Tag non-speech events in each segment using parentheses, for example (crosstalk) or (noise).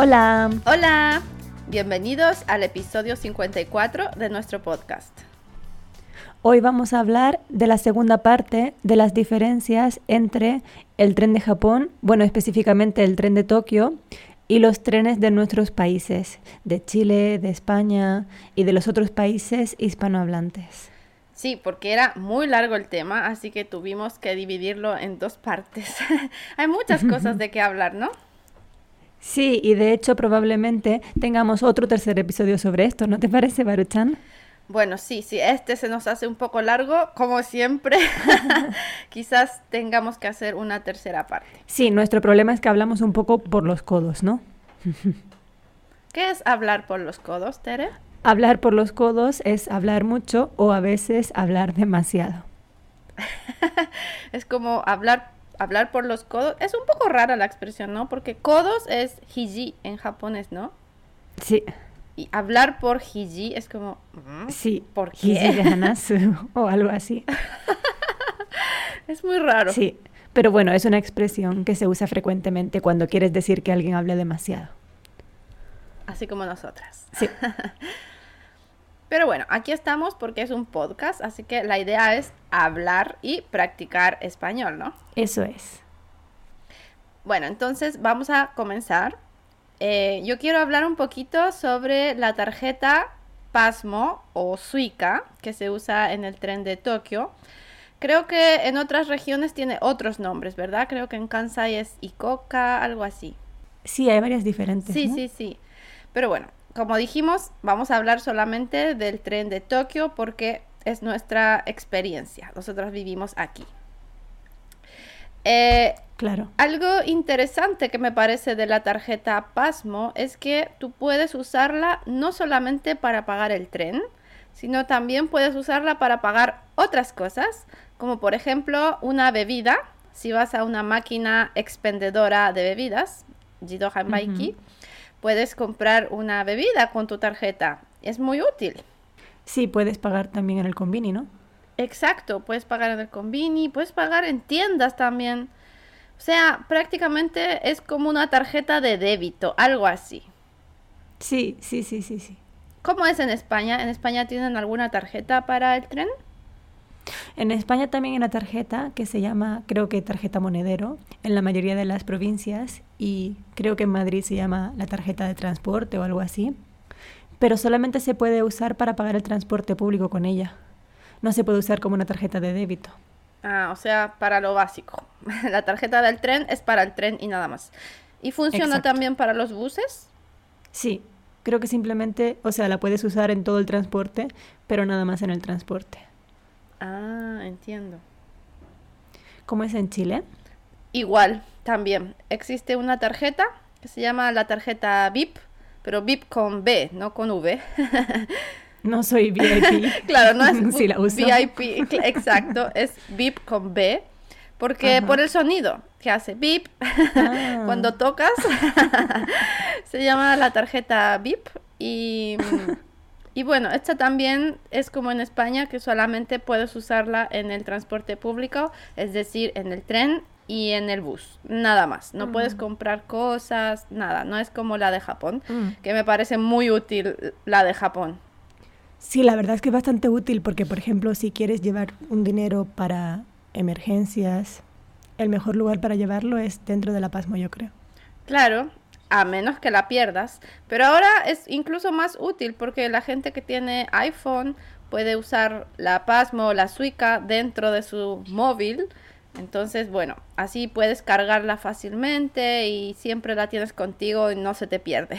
Hola. Hola. Bienvenidos al episodio 54 de nuestro podcast. Hoy vamos a hablar de la segunda parte de las diferencias entre el tren de Japón, bueno, específicamente el tren de Tokio, y los trenes de nuestros países, de Chile, de España y de los otros países hispanohablantes. Sí, porque era muy largo el tema, así que tuvimos que dividirlo en dos partes. (laughs) Hay muchas cosas (laughs) de qué hablar, ¿no? Sí, y de hecho probablemente tengamos otro tercer episodio sobre esto, ¿no te parece, Baruchan? Bueno, sí, sí, este se nos hace un poco largo, como siempre. (laughs) (laughs) Quizás tengamos que hacer una tercera parte. Sí, nuestro problema es que hablamos un poco por los codos, ¿no? (laughs) ¿Qué es hablar por los codos, Tere? Hablar por los codos es hablar mucho o a veces hablar demasiado. es como hablar hablar por los codos. Es un poco rara la expresión, ¿no? Porque codos es hiji en japonés, ¿no? Sí. Y hablar por hiji es como... ¿Mm? Sí, por qué? (laughs) o algo así. (laughs) es muy raro. Sí, pero bueno, es una expresión que se usa frecuentemente cuando quieres decir que alguien hable demasiado. Así como nosotras. Sí. (laughs) Pero bueno, aquí estamos porque es un podcast, así que la idea es hablar y practicar español, ¿no? Eso es. Bueno, entonces vamos a comenzar. Eh, yo quiero hablar un poquito sobre la tarjeta Pasmo o Suica que se usa en el tren de Tokio. Creo que en otras regiones tiene otros nombres, ¿verdad? Creo que en Kansai es Ikoka, algo así. Sí, hay varias diferentes. Sí, sí, sí. Pero bueno, como dijimos, vamos a hablar solamente del tren de Tokio porque es nuestra experiencia. Nosotros vivimos aquí. Eh, claro. Algo interesante que me parece de la tarjeta Pasmo es que tú puedes usarla no solamente para pagar el tren, sino también puedes usarla para pagar otras cosas, como por ejemplo una bebida. Si vas a una máquina expendedora de bebidas, Jidohan Maiki, puedes comprar una bebida con tu tarjeta. Es muy útil. Sí, puedes pagar también en el convini, ¿no? Exacto, puedes pagar en el convini, puedes pagar en tiendas también. O sea, prácticamente es como una tarjeta de débito, algo así. Sí, sí, sí, sí, sí. ¿Cómo es en España? ¿En España tienen alguna tarjeta para el tren? En España también hay una tarjeta que se llama, creo que tarjeta monedero, en la mayoría de las provincias y creo que en Madrid se llama la tarjeta de transporte o algo así, pero solamente se puede usar para pagar el transporte público con ella no se puede usar como una tarjeta de débito. Ah, o sea, para lo básico. (laughs) La tarjeta del tren es para el tren y nada más. ¿Y funciona también para los buses? Sí, creo que simplemente, o sea, la puedes usar en todo el transporte, pero nada más en el transporte. Ah, entiendo. ¿Cómo es en Chile? Igual, también. Existe una tarjeta que se llama la tarjeta VIP, pero VIP con B, no con V. (laughs) No soy VIP. (laughs) claro, no es (laughs) VIP, exacto, es VIP con B, porque por el sonido que hace VIP ah. cuando tocas, se llama la tarjeta VIP y, y bueno, esta también es como en España que solamente puedes usarla en el transporte público, es decir, en el tren y en el bus, nada más. No puedes mm. comprar cosas, nada. No es como la de Japón, mm. que me parece muy útil la de Japón. Sí, la verdad es que es bastante útil porque, por ejemplo, si quieres llevar un dinero para emergencias, el mejor lugar para llevarlo es dentro de la Pasmo, yo creo. Claro, a menos que la pierdas. Pero ahora es incluso más útil porque la gente que tiene iPhone puede usar la Pasmo o la Suica dentro de su móvil. Entonces, bueno, así puedes cargarla fácilmente y siempre la tienes contigo y no se te pierde.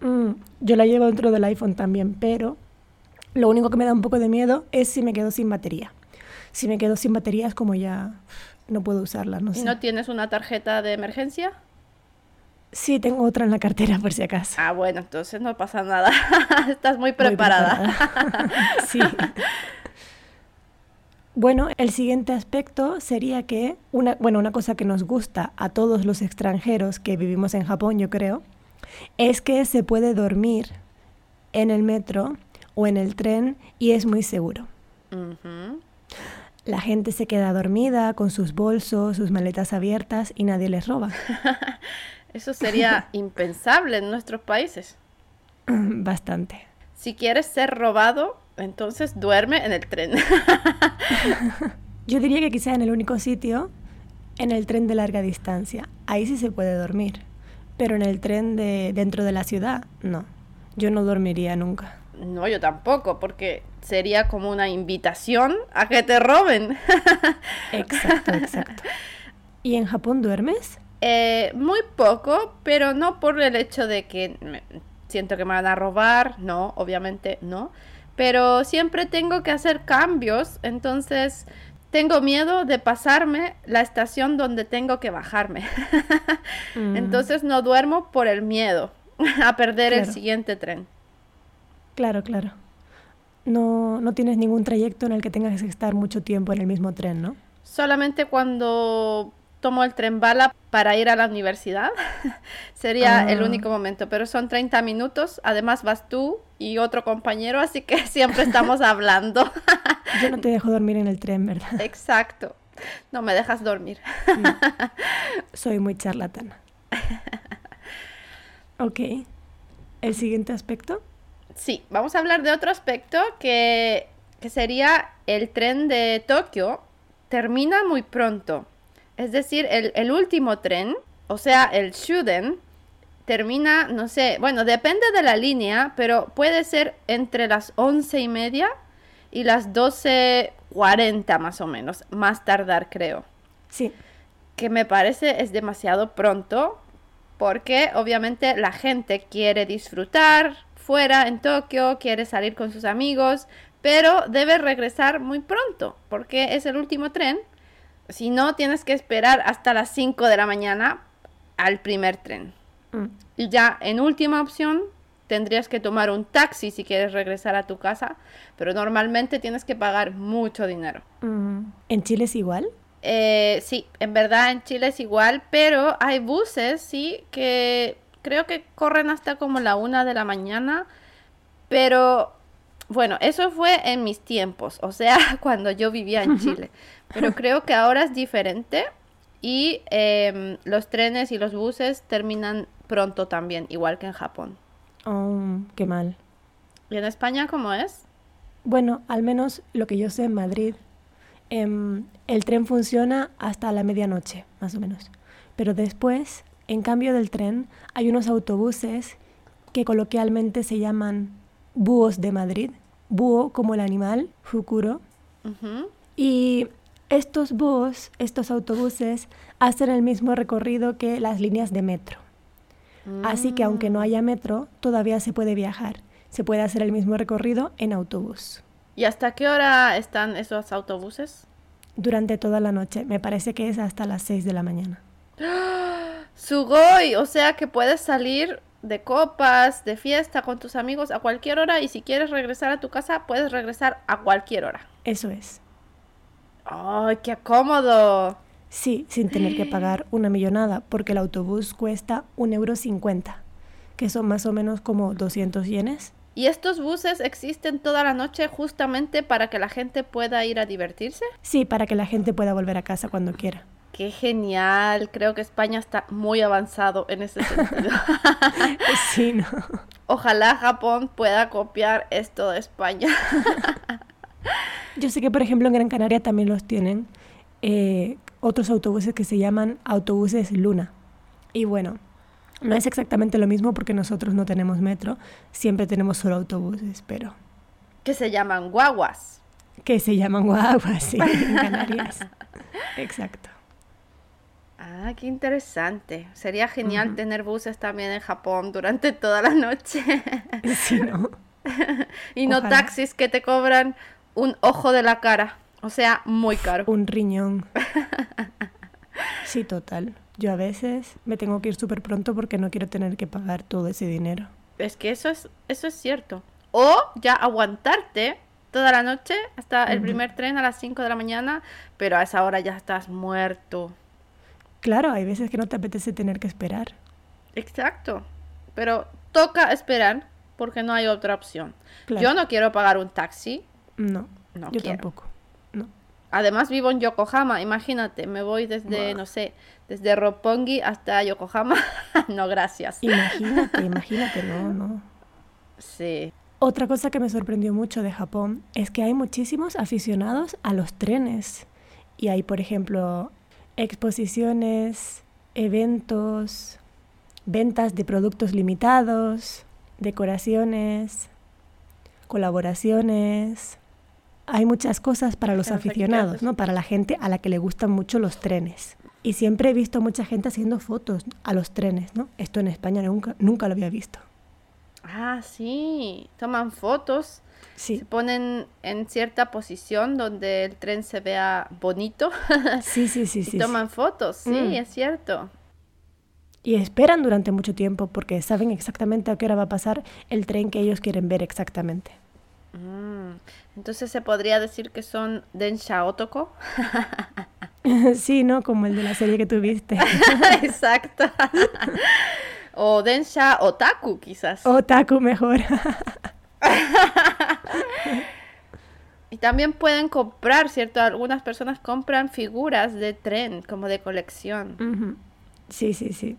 Mm, yo la llevo dentro del iPhone también, pero lo único que me da un poco de miedo es si me quedo sin batería. Si me quedo sin batería es como ya no puedo usarla, no ¿Y no tienes una tarjeta de emergencia? Sí, tengo otra en la cartera por si acaso. Ah, bueno, entonces no pasa nada. (laughs) Estás muy preparada. (laughs) sí. (laughs) Bueno, el siguiente aspecto sería que una, bueno, una cosa que nos gusta a todos los extranjeros que vivimos en Japón, yo creo, es que se puede dormir en el metro o en el tren y es muy seguro. La gente se queda dormida con sus bolsos, sus maletas abiertas y nadie les roba. (laughs) Eso sería (laughs) impensable en nuestros países. Bastante. Si quieres ser robado, entonces duerme en el tren. (laughs) Yo diría que quizá en el único sitio, en el tren de larga distancia. Ahí sí se puede dormir. Pero en el tren de dentro de la ciudad, no. Yo no dormiría nunca. No, yo tampoco, porque sería como una invitación a que te roben. (laughs) exacto, exacto. ¿Y en Japón duermes? Eh, muy poco, pero no por el hecho de que siento que me van a robar, no, obviamente no. Pero siempre tengo que hacer cambios, entonces tengo miedo de pasarme la estación donde tengo que bajarme. (laughs) Mm. Entonces no duermo por el miedo a perder el siguiente tren. Claro, claro. No, no tienes ningún trayecto en el que tengas que estar mucho tiempo en el mismo tren, ¿no? Solamente cuando tomo el tren bala para ir a la universidad. (laughs) Sería el ah. único momento, pero son 30 minutos. Además vas tú y otro compañero, así que (laughs) siempre estamos hablando. (laughs) Yo no te dejo dormir en el tren, ¿verdad? Exacto. No me dejas dormir. Soy muy charlatana. (laughs) Ok. ¿El siguiente aspecto? Sí, vamos a hablar de otro aspecto que, que sería el tren de Tokio. Termina muy pronto. Es decir, el, último tren, o sea, el Shuden, termina, no sé, bueno, depende de la línea, pero puede ser entre las once y media y las doce cuarenta más o menos, más tardar creo. Sí. Que me parece es demasiado pronto porque obviamente la gente quiere disfrutar fuera en Tokio, quiere salir con sus amigos, pero debe regresar muy pronto porque es el último tren si no, tienes que esperar hasta las 5 de la mañana al primer tren. Y ya en última opción, tendrías que tomar un taxi si quieres regresar a tu casa, pero normalmente tienes que pagar mucho dinero. Mm. ¿En Chile es igual? Eh, sí, en verdad en Chile es igual, pero hay buses, sí, que creo que corren hasta como la una de la mañana, pero bueno, eso fue en mis tiempos, o sea, (laughs) cuando yo vivía en Chile. (laughs) Pero creo que ahora es diferente y em, los trenes y los buses terminan pronto también, igual que en Japón. Oh, qué mal. ¿Y en España cómo es? Bueno, al menos lo que yo sé en Madrid, em, el tren funciona hasta la medianoche, más o menos. Pero después, en cambio del tren, hay unos autobuses que coloquialmente se llaman búhos de Madrid. Búho como el animal, Fukuro. Y estos bus, estos autobuses, hacen el mismo recorrido que las líneas de metro. Así que aunque no haya metro, todavía se puede viajar. Se puede hacer el mismo recorrido en autobús. ¿Y hasta qué hora están esos autobuses? Durante toda la noche. Me parece que es hasta las 6 de la mañana. (gasps) Sugoi, o sea que puedes salir de copas, de fiesta con tus amigos a cualquier hora y si quieres regresar a tu casa, puedes regresar a cualquier hora. Eso es. ¡Ay, qué cómodo! Sí, sin tener que pagar (gasps) una millonada, porque el autobús cuesta un euro cincuenta, que son más o menos como 200 yenes. ¿Y estos buses existen toda la noche justamente para que la gente pueda ir a divertirse? Sí, para que la gente pueda volver a casa cuando quiera. Qué genial, creo que España está muy avanzado en ese sentido. (laughs) sí, ¿no? (laughs) Ojalá Japón pueda copiar esto de España. (laughs) Yo sé que, por ejemplo, en Gran Canaria también los tienen eh, otros autobuses que se llaman autobuses Luna. Y bueno, no es exactamente lo mismo porque nosotros no tenemos metro, siempre tenemos solo autobuses, pero... Que se llaman guaguas. Que se llaman guaguas, sí, en (laughs) Canarias. Exacto. Ah, qué interesante. Sería genial tener buses también en Japón durante toda la noche. (laughs) Sí, ¿no? (laughs) y no taxis que te cobran un ojo de la cara. O sea, muy caro. Un riñón. Sí, total. Yo a veces me tengo que ir súper pronto porque no quiero tener que pagar todo ese dinero. Es que eso es, eso es cierto. O ya aguantarte toda la noche hasta el primer tren a las 5 de la mañana, pero a esa hora ya estás muerto. Claro, hay veces que no te apetece tener que esperar. Exacto. Pero toca esperar porque no hay otra opción. Yo no quiero pagar un taxi no, no yo tampoco. Además vivo en Yokohama, imagínate, me voy desde, no sé, desde Roppongi hasta Yokohama. (laughs) no, gracias. Imagínate, (laughs) imagínate, no, no. Sí. Otra cosa que me sorprendió mucho de Japón es que hay muchísimos aficionados a los trenes. Y hay, por ejemplo, exposiciones, eventos, ventas de productos limitados, decoraciones, colaboraciones. Hay muchas cosas para los aficionados, ¿no? Para la gente a la que le gustan mucho los trenes. Y siempre he visto mucha gente haciendo fotos a los trenes, ¿no? Esto en España nunca, nunca lo había visto. Ah, sí, toman fotos. Sí. Se ponen en cierta posición donde el tren se vea bonito. (laughs) Sí, sí, sí, sí. toman fotos, sí, Mm. es cierto. Y esperan durante mucho tiempo porque saben exactamente a qué hora va a pasar el tren que ellos quieren ver exactamente. Mm, Entonces se podría decir que son Densha Otoko. (laughs) sí, ¿no? Como el de la serie que tuviste. (laughs) Exacto. o Densha Otaku, quizás. Otaku mejor. (laughs) Y también pueden comprar, ¿cierto? Algunas personas compran figuras de tren como de colección. Sí, sí, sí.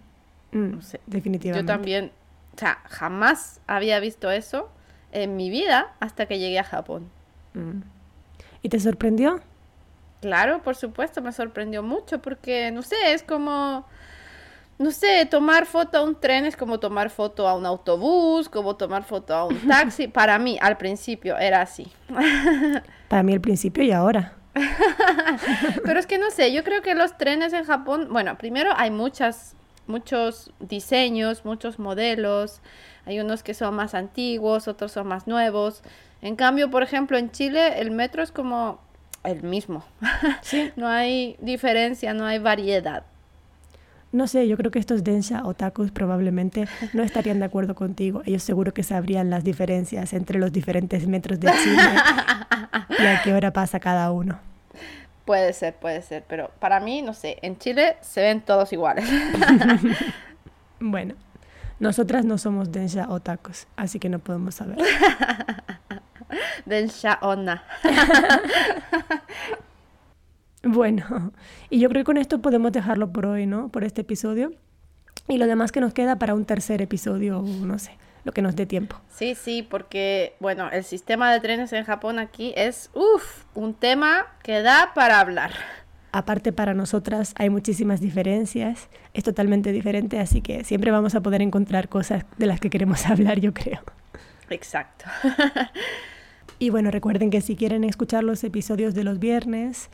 Mm, No sé. Definitivamente. Yo también, o sea, jamás había visto eso en mi vida hasta que llegué a Japón. Mm. ¿Y te sorprendió? Claro, por supuesto, me sorprendió mucho porque, no sé, es como, no sé, tomar foto a un tren es como tomar foto a un autobús, como tomar foto a un (laughs) taxi. Para mí, al principio, era así. (laughs) Para mí al principio y ahora. (laughs) Pero es que no sé, yo creo que los trenes en Japón, bueno, primero hay muchas, muchos diseños, muchos modelos, hay unos que son más antiguos, otros son más nuevos. En cambio, por ejemplo, en Chile el metro es como el mismo. (laughs) Sí. No hay diferencia, no hay variedad. No sé, yo creo que estos Densha otakus probablemente no estarían de acuerdo contigo. Ellos seguro que sabrían las diferencias entre los diferentes metros de Chile y a qué hora pasa cada uno. Puede ser, puede ser, pero para mí, no sé, en Chile se ven todos iguales. (laughs) (laughs) Bueno, nosotras no somos Densha otakus, así que no podemos saber. (laughs) Densha Onna. Bueno, y yo creo que con esto podemos dejarlo por hoy, ¿no? Por este episodio. Y lo demás que nos queda para un tercer episodio, o no sé, lo que nos dé tiempo. Sí, sí, porque, bueno, el sistema de trenes en Japón aquí es, uff, un tema que da para hablar. Aparte para nosotras hay muchísimas diferencias, es totalmente diferente, así que siempre vamos a poder encontrar cosas de las que queremos (laughs) hablar, yo creo. Exacto. (laughs) Y bueno, recuerden que si quieren escuchar los episodios de los viernes,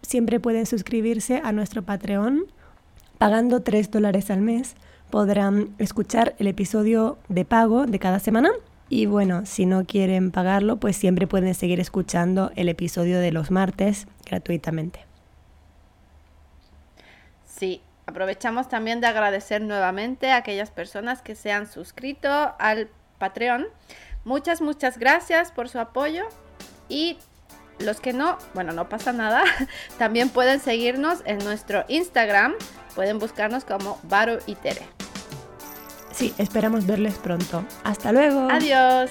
siempre pueden suscribirse a nuestro Patreon. Pagando 3 dólares al mes podrán escuchar el episodio de pago de cada semana. Y bueno, si no quieren pagarlo, pues siempre pueden seguir escuchando el episodio de los martes gratuitamente. Sí, aprovechamos también de agradecer nuevamente a aquellas personas que se han suscrito al Patreon. Muchas, muchas gracias por su apoyo y los que no, bueno, no pasa nada, (laughs) también pueden seguirnos en nuestro Instagram, pueden buscarnos como Baru y Tere. Sí, esperamos verles pronto. Hasta luego. Adiós.